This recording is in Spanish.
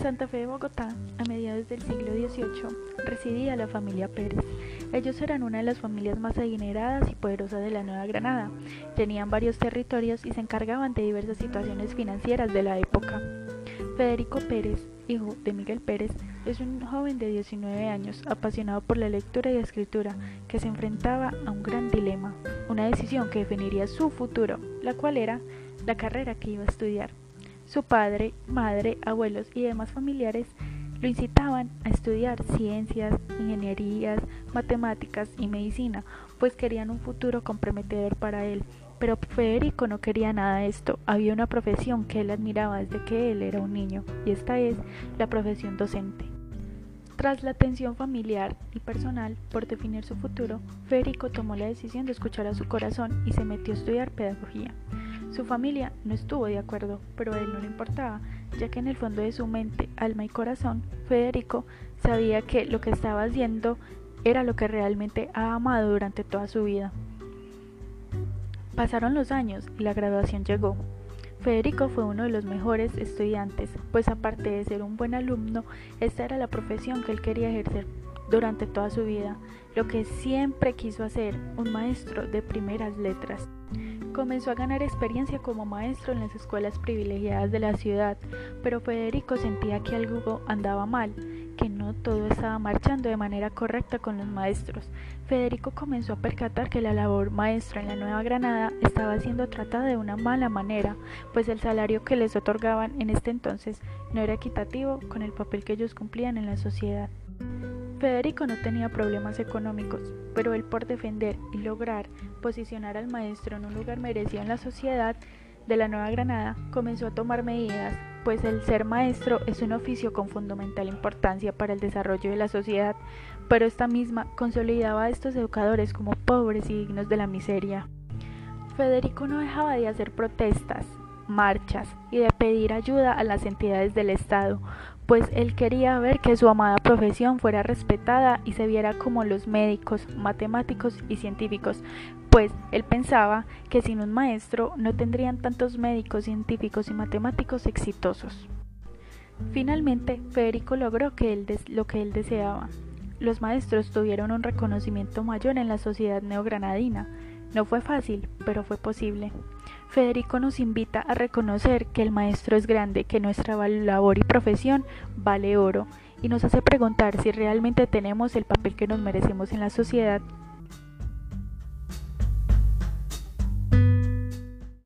Santa Fe de Bogotá, a mediados del siglo XVIII, residía la familia Pérez. Ellos eran una de las familias más adineradas y poderosas de la Nueva Granada. Tenían varios territorios y se encargaban de diversas situaciones financieras de la época. Federico Pérez, hijo de Miguel Pérez, es un joven de 19 años, apasionado por la lectura y escritura, que se enfrentaba a un gran dilema, una decisión que definiría su futuro, la cual era la carrera que iba a estudiar. Su padre, madre, abuelos y demás familiares lo incitaban a estudiar ciencias, ingenierías, matemáticas y medicina, pues querían un futuro comprometedor para él. Pero Federico no quería nada de esto. Había una profesión que él admiraba desde que él era un niño, y esta es la profesión docente. Tras la tensión familiar y personal por definir su futuro, Federico tomó la decisión de escuchar a su corazón y se metió a estudiar pedagogía. Su familia no estuvo de acuerdo, pero a él no le importaba, ya que en el fondo de su mente, alma y corazón, Federico sabía que lo que estaba haciendo era lo que realmente ha amado durante toda su vida. Pasaron los años y la graduación llegó. Federico fue uno de los mejores estudiantes, pues aparte de ser un buen alumno, esta era la profesión que él quería ejercer durante toda su vida, lo que siempre quiso hacer, un maestro de primeras letras. Comenzó a ganar experiencia como maestro en las escuelas privilegiadas de la ciudad, pero Federico sentía que algo andaba mal, que no todo estaba marchando de manera correcta con los maestros. Federico comenzó a percatar que la labor maestra en la Nueva Granada estaba siendo tratada de una mala manera, pues el salario que les otorgaban en este entonces no era equitativo con el papel que ellos cumplían en la sociedad. Federico no tenía problemas económicos, pero él por defender y lograr posicionar al maestro en un lugar merecido en la sociedad de la Nueva Granada, comenzó a tomar medidas, pues el ser maestro es un oficio con fundamental importancia para el desarrollo de la sociedad, pero esta misma consolidaba a estos educadores como pobres y dignos de la miseria. Federico no dejaba de hacer protestas, marchas y de pedir ayuda a las entidades del Estado, pues él quería ver que su amada profesión fuera respetada y se viera como los médicos, matemáticos y científicos, pues él pensaba que sin un maestro no tendrían tantos médicos, científicos y matemáticos exitosos. Finalmente, Federico logró lo que él deseaba. Los maestros tuvieron un reconocimiento mayor en la sociedad neogranadina. No fue fácil, pero fue posible. Federico nos invita a reconocer que el maestro es grande, que nuestra labor y profesión vale oro, y nos hace preguntar si realmente tenemos el papel que nos merecemos en la sociedad